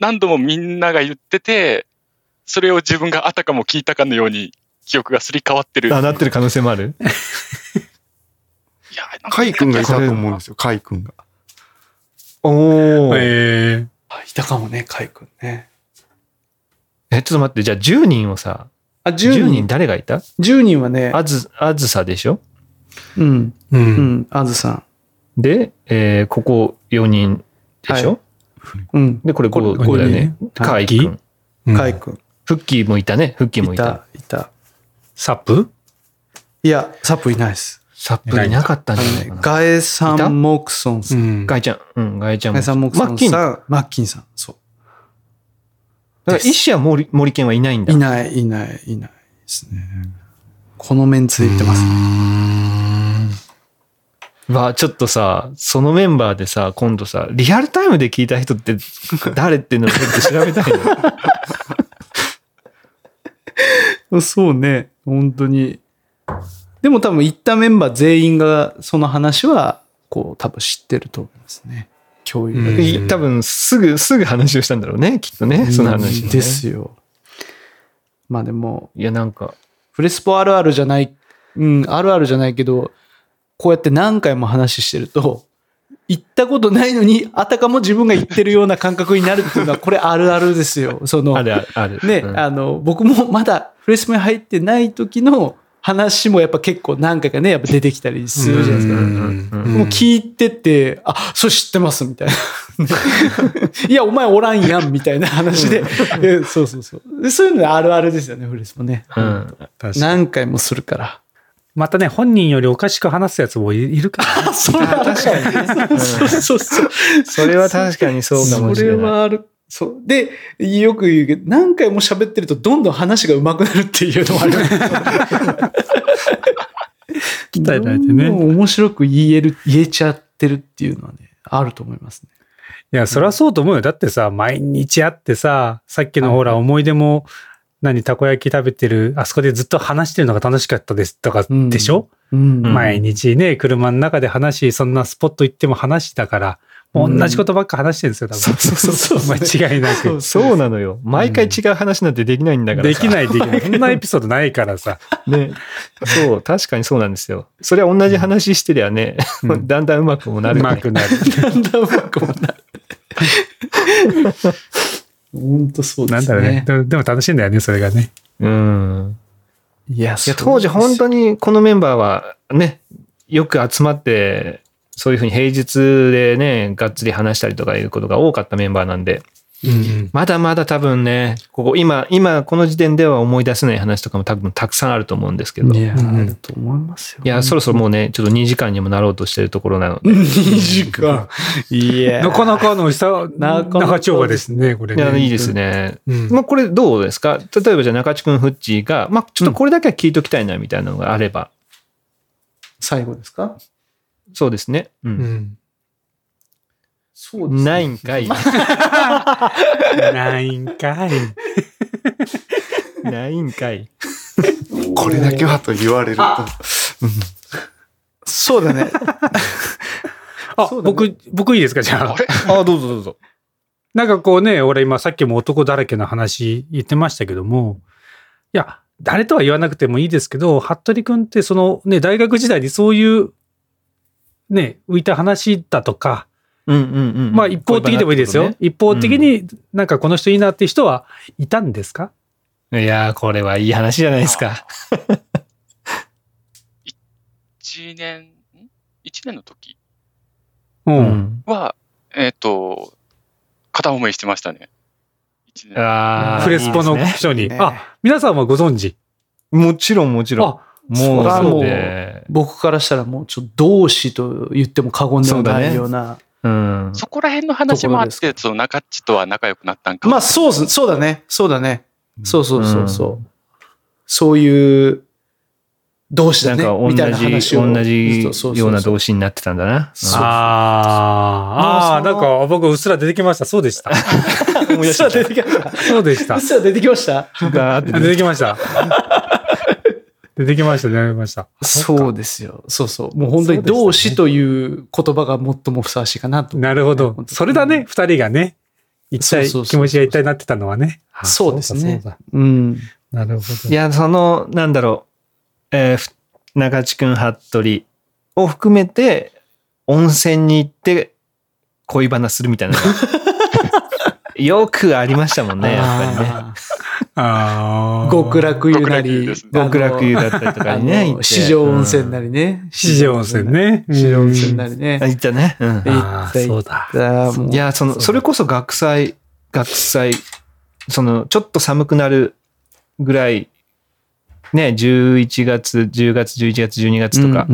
何何度もみんなが言ってて、それを自分があたかも聞いたかのように記憶がすり替わってる。あ、なってる可能性もある？[laughs] カイ君がいたと思うんですよ、カイ君が。おー。えあいたかもね、カイ君ね。え、ちょっと待って、じゃあ10人をさ、あ、10 10人人。誰がいた？10人はね、あず、あずさでしょ？うん、ー。う。うんん、あずさん。で、えーここ4人でしょ、うん、で、これこれ 5, 5だよね。カイ君。うんカイ君。フッキーもいたね。フッキーもいた。いた、いた。サップ？いや、サップいないです。サップいなかったんあじゃないか、な。ガエさん、モクソンさ。うんん。ガイちゃん。うん、ガイちゃんも。ガエさん、モクソンマッキン。だかさん、マッキンさん。そら、医師は森森健はいないんう。だ。いない、いない、いないですね。このメンツで言ってます。わあちょっとさ、そのメンバーでさ、今度さ、リアルタイムで聞いた人って [laughs] 誰っていうのをちょっと調べたいの。[laughs] そうね、本当に。でも多分行ったメンバー全員がその話は、こう多分知ってると思いますね。共有ができてる多分すぐ、すぐ話をしたんだろうね、きっとね、その話、ね。ですよ。まあでも、いや、なんか、フレスポあるあるじゃない、うん、あるあるじゃないけど、こうやって何回も話してると、行ったことないのに、あたかも自分が行ってるような感覚になるっていうのは、これあるあるですよ。その、あるある、ある。ね、うんあの、僕もまだフレスポに入ってない時の話もやっぱ結構何回かね、やっぱ出てきたりするじゃないですか。うんうんうんもう聞いてて、あ、それ知ってますみたいな。[laughs] いや、お前おらんやんみたいな話で。[laughs] えそうそうそうで。そういうのあるあるですよね、フレスポね。うん。何回もするから。またね、本人よりおかしく話すやつもいいるから [laughs] ね。それは確かにね。そうそうそう。それは確かにそうかもしれない。それはある。そう。で、よく言うけど、何回も喋ってるとどんどん話が上手くなるっていうのもある。[laughs] 鍛えられてね面白く言える、言えちゃってるっていうのはね、あると思いますね。いや、そりゃそうと思うよ。だってさ、毎日会ってさ、さっきのほら、思い出も、何、たこ焼き食べてる、あそこでずっと話してるのが楽しかったですとか、うんでしょ、うん。うん毎日ね、車の中で話し、そんなスポット行っても話だから、同じことばっか話してるんですよ、多分。そうそうそう間違いなく。そうなのよ。毎回違う話なんてできないんだからさ。できない、できない。そんなエピソードないからさ。[laughs] ね。そう、確かにそうなんですよ。それは同じ話してりゃね、うん [laughs] だんだんうまくもなる、うまくなる。だんだんうまくもなる。[laughs] 本当そうですね。なんだろうね。でも楽しいんだよね、それがね。うん。いや、当時本当に。にこのメンバーはね、よく集まって、そういうふうに平日でね、がっつり話したりとかいうことが多かったメンバーなんで、うんまだまだ多分ね、ここ今、今この時点では思い出せない話とかも多分たくさんあると思うんですけど。いいや、うんあると思いますよ。や、そろそろもうね、ちょっと2時間にもなろうとしてるところなので。2時間。[laughs] いやなかなかの久、なかなか長丁場ですね、これいや、ね。いいですね。うんまあ、これどうですか？例えばじゃあ中地君、フッチーが、まあ、ちょっとこれだけは聞いときたいなみたいなのがあれば。最後ですか？そうですね。う。うんん。そうですね。ないんかい。[laughs] ないんかい。ないんかい。これだけはと言われると。そうだね。[laughs] あ、そうだね僕、僕いいですか？じゃああ。れ？あ、どうぞどうぞ。なんかこうね、俺今さっきも男だらけの話言ってましたけども、いや、誰とは言わなくてもいいですけど、服部君ってそのね、大学時代にそういう、ね、浮いた話だとか、うんうんうん。まあ一方的でもいいですよ。一方的になんかこの人いいなって人はいたんですか？いやー、これはいい話じゃないですか。1年、ん ?1 年の時？う。うんん。は、えっ、と、片思いしてましたね。一年あーフレスポの人に。ねあ、皆さんはご存知？もちろんもちろん。あ、もそうれはもうで、僕からしたらもうちょっと同志と言っても過言ではないような。うん。そこら辺の話もあって、その中っちとは仲良くなったんかもまあそうす、そうだね。そうだね。そうそうそうそう。うんそういう同志だね？なんか同みたいなじ、話を。同じそうそうそうような動詞になってたんだな。そうあーあー、もうそのなんか僕 [laughs] うっすら出てきました。そうでした。うっすら出てきました。そうでしたうっ。すら出てきました。出てきました。出てきました、出てきました。そうですよ。そうそう。もう本当に同志という言葉が最もふさわしいかなと。なるほどそれだね、二人がね、一体、気持ちが一体になってたのはね。あそうですねそうん。なるほど。いや、その、なんだろう、えーふ中地君、服部を含めて、温泉に行って恋バナするみたいな [laughs] よくありましたもんね、やっぱりね。あ極楽湯なり極楽湯だったりとかにね、四条温泉なりね。四条温泉。ね。四条温泉なりねうん。。行ったね。うん行った行っそうだ。いや、その、それこそ学祭、学祭、その、ちょっと寒くなるぐらい、ね、11月、10月、11月、12月とか。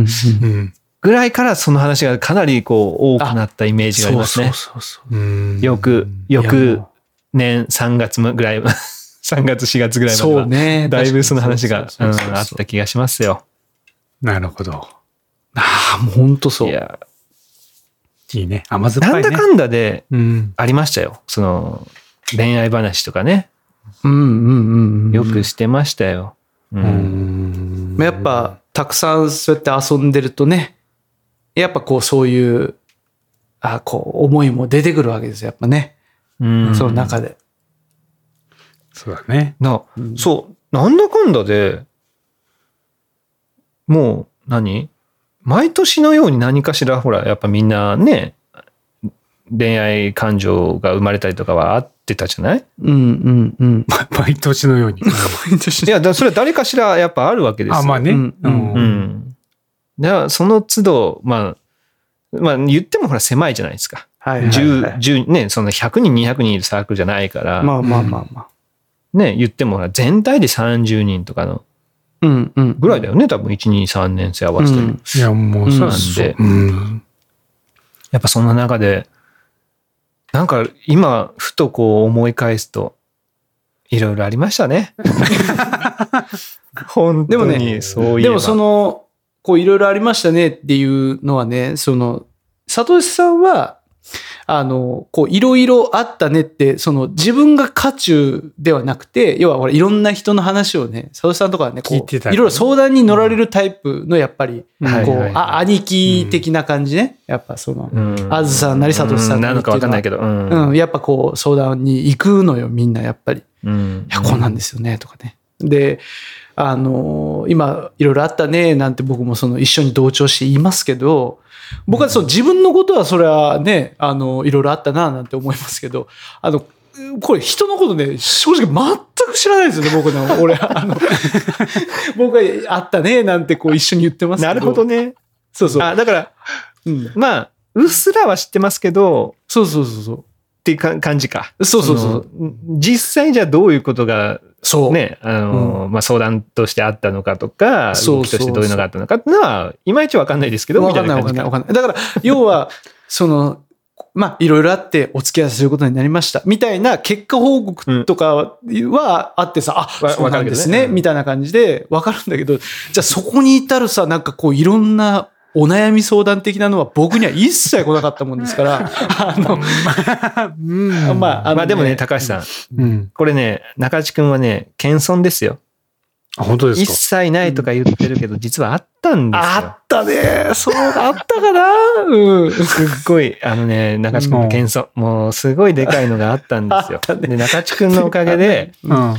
ぐらいからその話がかなりこう多くなったイメージがありますね。そうそうそううんよく、翌も年3月ぐらい、3月、4月ぐらいまでそうは、ね。だいぶその話があった気がしますよ。なるほど。ああ、もう本当そう。いや、いいね。甘酸っぱいね。なんだかんだでうん。ありましたよ。その、恋愛話とかね、うんうんうんうん。よくしてましたよ。う。うんんやっぱ、たくさんそうやって遊んでるとね、やっぱこうそういう、あこう思いも出てくるわけですよ、やっぱね。うんその中で。そうだね。な、うんそう、なんだかんだで、もう何、毎年のように何かしら、ほら、やっぱみんなね、恋愛感情が生まれたりとかはあってたじゃない？うんうんうん。[laughs] [laughs] 毎年のように。いや、だからそれは誰かしらやっぱあるわけですよ。あ、まあね。うんうんうん。だからその都度、まあ、まあ言ってもほら狭いじゃないですか。はいはい、は10、い。10ね、その100人、200人いるサークルじゃないから、まあまあまあまあ。ね、言っても全体で30人とかのうんうん。ぐらいだよね、多分1、2、3年生合わせても。うんいや、もう、うんそうなんでうん。やっぱそんな中で、なんか今、ふとこう思い返すと、いろいろありましたね。[laughs] 本当でもねにそういえば。でもその、こういろいろありましたねっていうのはね、その、サトシさんは、あの、こういろいろあったねって、その自分が渦中ではなくて、要はほらいろんな人の話をね、サトシさんとかはね、こう聞いろいろ相談に乗られるタイプのやっぱり、こう、あ兄貴的な感じね。やっぱその、うん、あずさんなりサトシさんなりうなのかわかんないけど、うん。うん、やっぱこう相談に行くのよ、みんなやっぱり。うん。いや、こうなんですよね、とかね。で、あの今、いろいろあったね、なんて僕もその一緒に同調して言いますけど、僕はその自分のことはそれはね、あの、いろいろあったな、なんて思いますけど、あの、これ人のことね、正直全く知らないですよね、僕の。俺、あの、[laughs] 僕はあったね、なんてこう一緒に言ってますけど。なるほど。ね。そうそう。あ、だから、うん、まあ、うっすらは知ってますけど、そうそうそうそう。っていうか感じか。そうそうそうの実際じゃあどういうことがそう。ね、あの、まあ、相談としてあったのかとか、そう動きとしてどういうのがあったのかっていうのは、いまいちわかんないですけど、わかんないわかんないわかんない。だから、要は、[laughs] その、まあ、いろいろあってお付き合いすることになりました。みたいな結果報告とかはあってさ、あ、わそうなんですね、ねうんみたいな感じでわかるんだけど、じゃあそこに至るさ、なんかこういろんなお悩み相談的なのは僕には一切来なかったもんですから、[laughs] あの、うん。まあ、あのまあでもね、高橋さん、うん。これね、中地君はね、謙遜ですよ。あ、本当です一か切ないとか言ってるけど、実はあったんですよ。あったね。そうあったかな？うん。すっごい、あのね、中地君の謙遜、もうすごいでかいのがあったんですよ。ねで、中地君のおかげで、うん。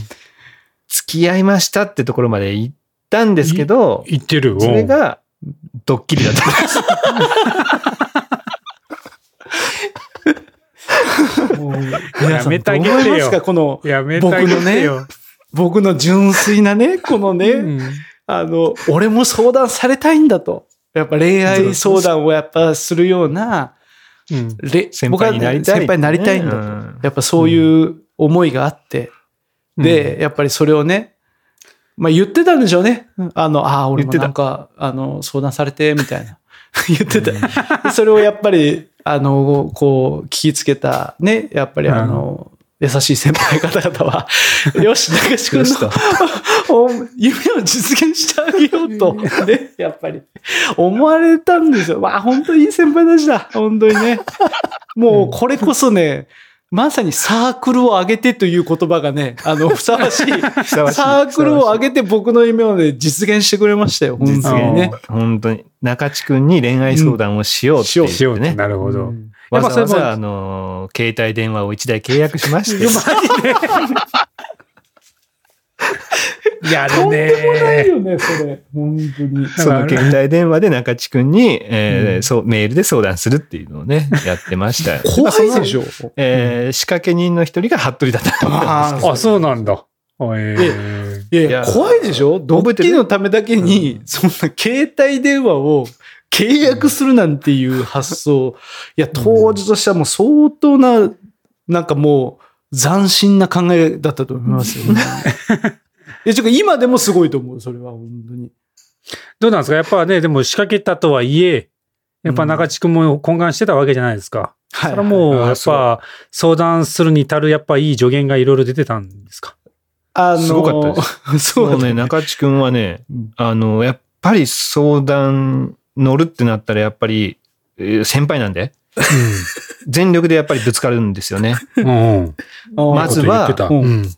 付き合いましたってところまで行ったんですけど、言ってる。それが、ドッキリだった。やめてあげてよかこのうん、やめてあげてよ。僕の純粋なね、このね、うんあの、俺も相談されたいんだと。やっぱ恋愛相談をやっぱするような、うん。僕は先輩になりたいんだと。うんやっぱそういう思いがあって、で、やっぱりそれをね、まあ言ってたんでしょうね。あの、ああ、俺もなんか、あの、相談されて、みたいな。[laughs] 言ってた。でそれをやっぱり、あの、こう、聞きつけた、ね、やっぱりあの、優しい先輩方々は、[laughs] よし、中志君の [laughs] お夢を実現してあげようと、ね、やっぱり、思われたんですよ。わあ、本当にいい先輩たちだ。本当にね。もう、これこそね、まさにサークルを上げてという言葉がね、あの、[laughs] ふさわしい。ふわしいサークルを上げて僕の夢をね、実現してくれましたよ。本実現当にね。本当に。中地君に恋愛相談をしようって言しようってってね。なるほど。うんわざわやっぱそれもざ、あの、携帯電話を1台契約しまして。やるとんでもないねよね、それ。本当に。その携帯電話で中地君に、えーうんそう、メールで相談するっていうのをね、やってました。[laughs] 怖いでしょ。ょ。えー仕掛け人の一人が服部だったと思うんですあ、そうなんだ。えいやいや、いや怖いでしょドッキリのためだけに、うそんな携帯電話を契約するなんていう発想。いや、当時としてはもう相当な、なんかもう斬新な考えだったと思いますよ、ね。[laughs] いや、ちょっと今でもすごいと思う、それは、本当に。どうなんですか？やっぱね、でも仕掛けたとはいえ、やっぱ中地君も懇願してたわけじゃないですか。はそれはもやっぱ相談するに至る、やっぱいい助言がいろいろ出てたんですか？あのすごかったです [laughs] そうね、中地君はねうん、あの、やっぱり相談乗るってなったら、やっぱり、えー先輩なんで、[laughs] 全力でやっぱりぶつかるんですよね。うん。うん。まずはうん。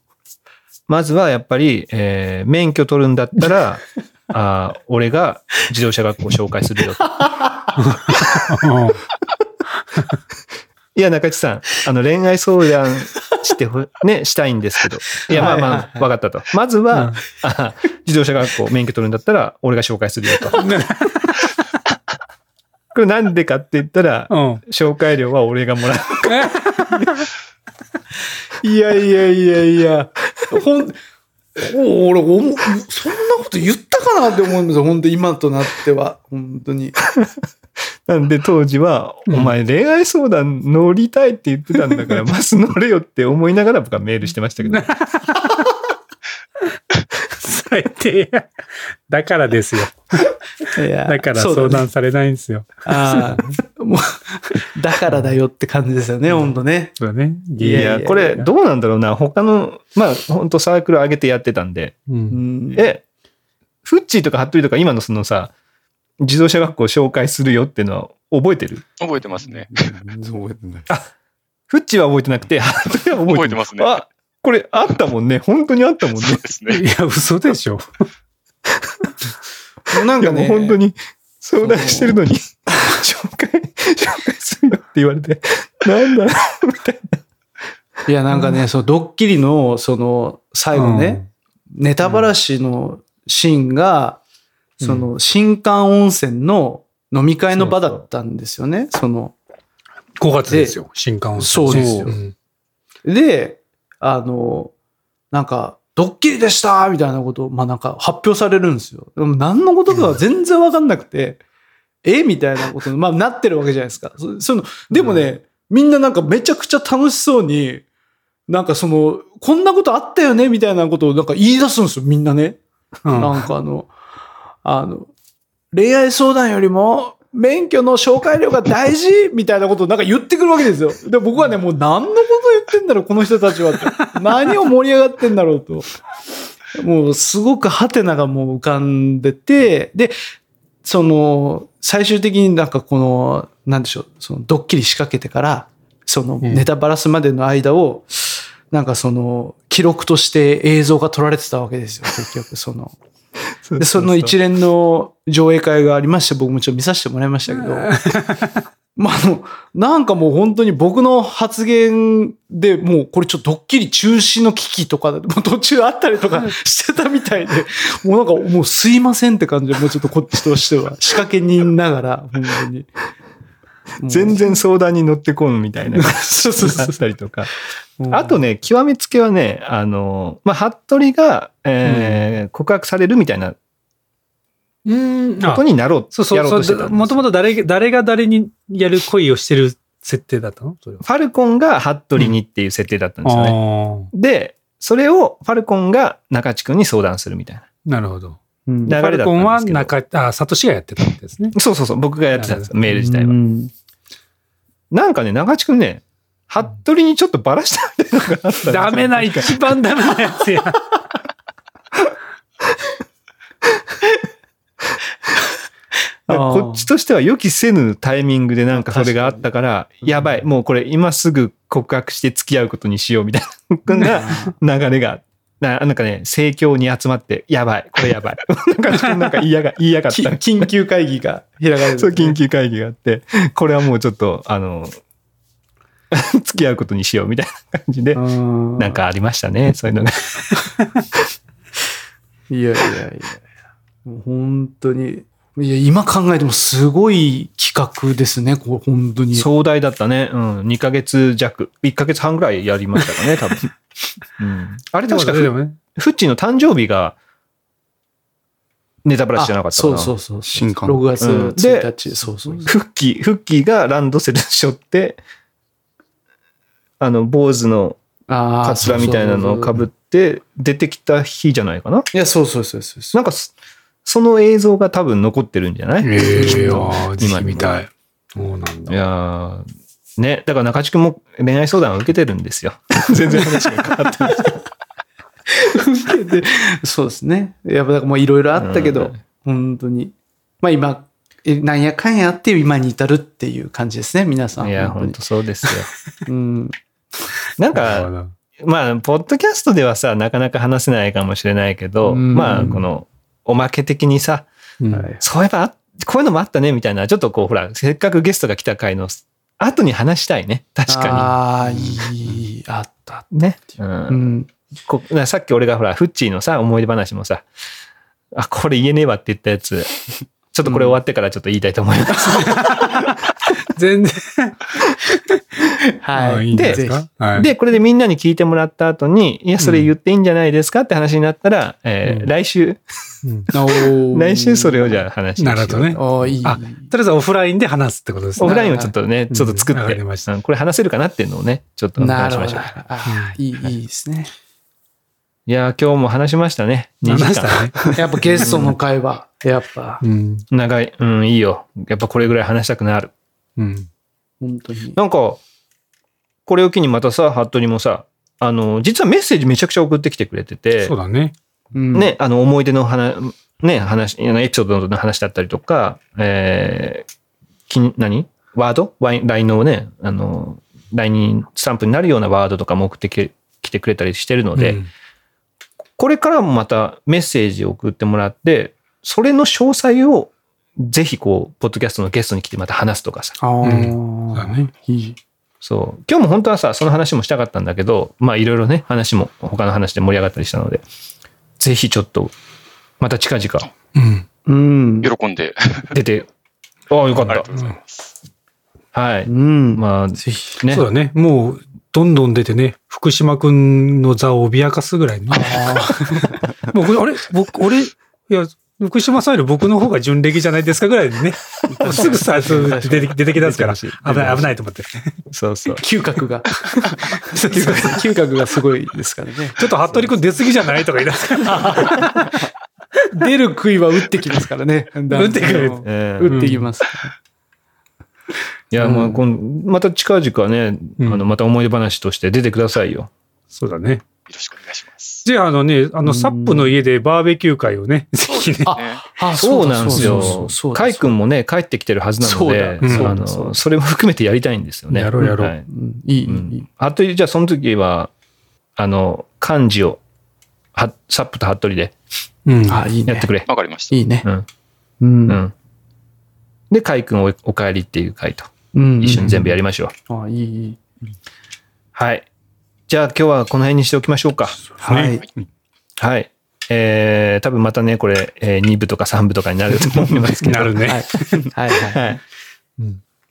まずはやっぱり、えー免許取るんだったら、[laughs] あー俺が自動車学校紹介するよと。[laughs] いや、中地さん、あの、恋愛相談してほ、ね、したいんですけど。いや、まあまあ、わかったと。まずは、あ自動車学校免許取るんだったら、俺が紹介するよと。[laughs] これなんでかって言ったら、うん。紹介料は俺がもらう。いやいやいやいや。ほん、お俺おも、そんなこと言ったかなって思うんですよ。本当今となっては。本当に。[laughs] なんで当時は、お前恋愛相談乗りたいって言ってたんだから、まず乗れよって思いながら僕はメールしてましたけど。[laughs] 最低や。[laughs] だからですよ。いやだから相談されないんですよ。ああ、もう、だからだよって感じですよね、本当ね。そうだね。いやいや、これどうなんだろうな。他の、まあ本当サークル上げてやってたんで。う。うんん。え、フッチーとかハットリとか今のそのさ、自動車学校紹介するよっていうの [laughs] は覚えてる？覚えてますね。全然覚えてない。フッチーは覚えてなくて、ハットリは覚えてる覚えてますねあ、これあったもんね。本当にあったもんねそう。ですね。いや、嘘でしょ。[laughs] いやもうもうなんかね、本当に相談してるのに、紹介、紹介するよって言われて、なんだろうみたいいや、なんかね、そのドッキリの、その、最後ね、ネタばらしのシーンが、うんその、新館温泉の飲み会の場だったんですよね。その、5月ですよ。新幹線。そうですよんで、あの、なんか、ドッキリでしたみたいなことを、まあなんか発表されるんですよ。でも何のことかは全然わかんなくて、え？みたいなことに、まあなってるわけじゃないですか。そその、でもね、みんななんかめちゃくちゃ楽しそうに、なんかその、こんなことあったよねみたいなことをなんか言い出すんですよ、みんなね。うんなんかあの、あの、恋愛相談よりも、免許の紹介料が大事？みたいなことをなんか言ってくるわけですよ。で、僕はね、もう何のこと言ってんだろう、この人たちはって。[laughs] 何を盛り上がってんだろうと。もうすごくハテナがもう浮かんでて、で、その、最終的になんかこの、なんでしょう、そのドッキリ仕掛けてから、そのうんネタバラすまでの間を、なんかその、記録として映像が撮られてたわけですよ、結局、その。で、その一連の上映会がありまして、僕もちょっと見させてもらいましたけど、[laughs] まあ、あの、なんかもう本当に僕の発言でもうこれちょっとドッキリ中止の危機とか、[laughs] もう途中あったりとかしてたみたいで、[laughs] もうなんかもうすいませんって感じで、もうちょっとこっちとしては仕掛け人ながら、本当に。全然相談に乗ってこんみたいな。[laughs] そうそうそうあったりとか。うんあとね、極めつけはね、あの、まあ、服部が、えー告白されるみたいなこうん。とになろう、そうそうやろうとしてたそう。もともと誰が、誰が誰にやる恋をしてる設定だったの？ファルコンが服部にっていう設定だったんですよね。あで、それをファルコンが中地君に相談するみたいな。あ、なるほど。うん。流れだったんですけど。ファルコンは中、あ、サトシがやってたんですね。そうそうそう、僕がやってたんです。よ、メール自体は。うん。なんかね、中地君ね、服部にちょっとバラしたみたいなのがあったんですよ。ダメな、一番ダメなやつや。[laughs] こっちとしては予期せぬタイミングでなんかそれがあったから、やばい、もうこれ今すぐ告白して付き合うことにしようみたいな流れが、ななんかね、盛況に集まって、やばい、これやばい。[laughs] なんか、なんか言いやが、言いやがっきた。緊急会議が開かれる、そう、緊急会議があって、これはもうちょっと、あの、[laughs] 付き合うことにしようみたいな感じで、うんなんかありましたね、そういうのが。[laughs] いやいやいやいや。もう本当に。いや、今考えてもすごい企画ですね、これ本当に。壮大だったね。うん。2ヶ月弱。1ヶ月半ぐらいやりましたかね、[laughs] 多分。うん。あれ確かね。フッチーの誕生日が、ネタバラシじゃなかったかな。そうそうそう。新刊6月うん1日、そうそう。フッキー、フッキーがランドセル背負って、あの、坊主のあカツラみたいなのをかぶって出てきた日じゃないかな。いや、そうそうそうそうそう。なんかそ、その映像が多分残ってるんじゃない？ええきっとああ、ぜ今見たい。そうなんだ。いやーね、だから中地君も恋愛相談を受けてるんですよ。[laughs] 全然話が変わってない。で [laughs] そうですね。やっぱだからもういろいろあったけど、うん本当に。まあ今、えなんやかんやあって今に至るっていう感じですね、皆さん。いや、本本当そうですよ。[laughs] うん。なんか、まあ、ポッドキャストではさ、なかなか話せないかもしれないけど、うんまあ、この、おまけ的にさ、そういえばあ、こういうのもあったね、みたいな、ちょっとこう、ほら、せっかくゲストが来た回の後に話したいね。確かああ、いい、あった。に。ね。う。うんさっき俺がほら、フッチーのさ、思い出話もさ、あ、これ言えねえわって言ったやつ、ちょっとこれ終わってからちょっと言いたいと思います。[laughs] 全然。はい。あいいで。で、これでみんなに聞いてもらった後に、いや、それ言っていいんじゃないですかって話になったら、えーうん来週、[laughs] 来週それをじゃあ話しましょうなるほどね。ああ、いい。あとりあえずオフラインで話すってことですね。オフラインをちょっとね、うんちょっと作って、うんこれ話せるかなっていうのをね、ちょっと。話しましょう。ああ、いい、いいですね。いやー、今日も話しましたね。2時話し間。たね。やっぱゲストの会話、やっぱ、うん。長い。うん、いいよ。やっぱこれぐらい話したくなる。うん。本当に。なんか、これを機にまたさ、服部もさ、あの、実はメッセージめちゃくちゃ送ってきてくれててそう、だね。うんね、あの、思い出の話、ね、話、エピソードの話だったりとか、えー、きに何？ワード？ワイン ?LINE のね、あの、LINE にスタンプになるようなワードとかも送ってききてくれたりしてるので、うんこれからもまたメッセージを送ってもらって、それの詳細をぜひこう、ポッドキャストのゲストに来てまた話すとかさ。ああ、そうだね。いい。そう。今日も本当はさ、その話もしたかったんだけど、まあいろいろね、話も他の話で盛り上がったりしたので、ぜひちょっと、また近々うん。うん。喜んで。出て、ああ、よかったありがと。うございます。はい。うん。まあ、ぜひ。ねそう。だね。もう、どんどん出てね、福島くんの座を脅かすぐらいね。[laughs] もうこれ、あれ？僕、俺、いや、福島さんより僕の方が純歴じゃないですかぐらいでね。[laughs] すぐさ、そう出て出てきますから。危ない、危ないと思って。そうそう。嗅覚が。[laughs] 嗅覚がすごいですからね。ちょっと服部君出過ぎじゃないとか言い出すから。出る杭は打ってきますからね。打ってくるえー打ってきます。いや、まあ、今また近々ね、うんあの、また思い出話として出てくださいよ。そうだね。よろしくお願いします。じゃあ、あのね、あの、サップの家でバーベキュー会をね、[laughs] ぜひね。あそうなんですよ。カイ君もね、帰ってきてるはずなので、あの、それも含めてやりたいんですよね。やろうやろうはいうんい。あと、じゃあその時は、あの、漢字を、はサップと服部でうん。あ、いいね。やってくれ。わかりました。いいねう。ん。う。うんん。で、カイ君おお帰りっていう回と、うん一緒に全部やりましょう。あ、いい、いい。はい。じゃあ今日はこの辺にしておきましょうか。はい。はい。えー、多分またね、これ、えー、2部とか3部とかになると思いますけど。なるね。はい。はい。はい。はい。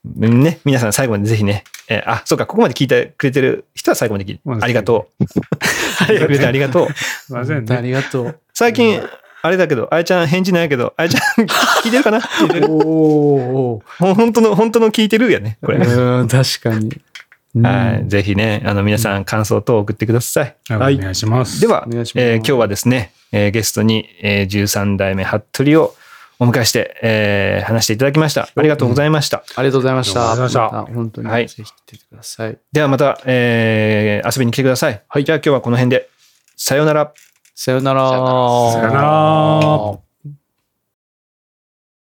ね、皆さん最後までぜひね、えーあ、そうか、ここまで聞いてくれてる人は最後まで聞いてま、あありがとう。ありがとう。すいません本当あね。りがとう。最近、あれだけど、あやちゃん返事ないけど、あやちゃん聞いてるかな？聞いてるおーおー [laughs] ほん本当の、本当の聞いてるやね、これ。うん、確かに。はい。ぜひね、あの、皆さん感想等送ってください。はいお願いします。では、えー今日はですね、えーゲストに、えー13代目服部をお迎えして、えー話していただきました。ありがとうございました。ありがとうございました。ありがとうございましたた本当に、はいぜひ来てください。ではまた、えー遊びに来てください。はい。じゃあ今日はこの辺で。さようなら。さよなら。さよならさよなら。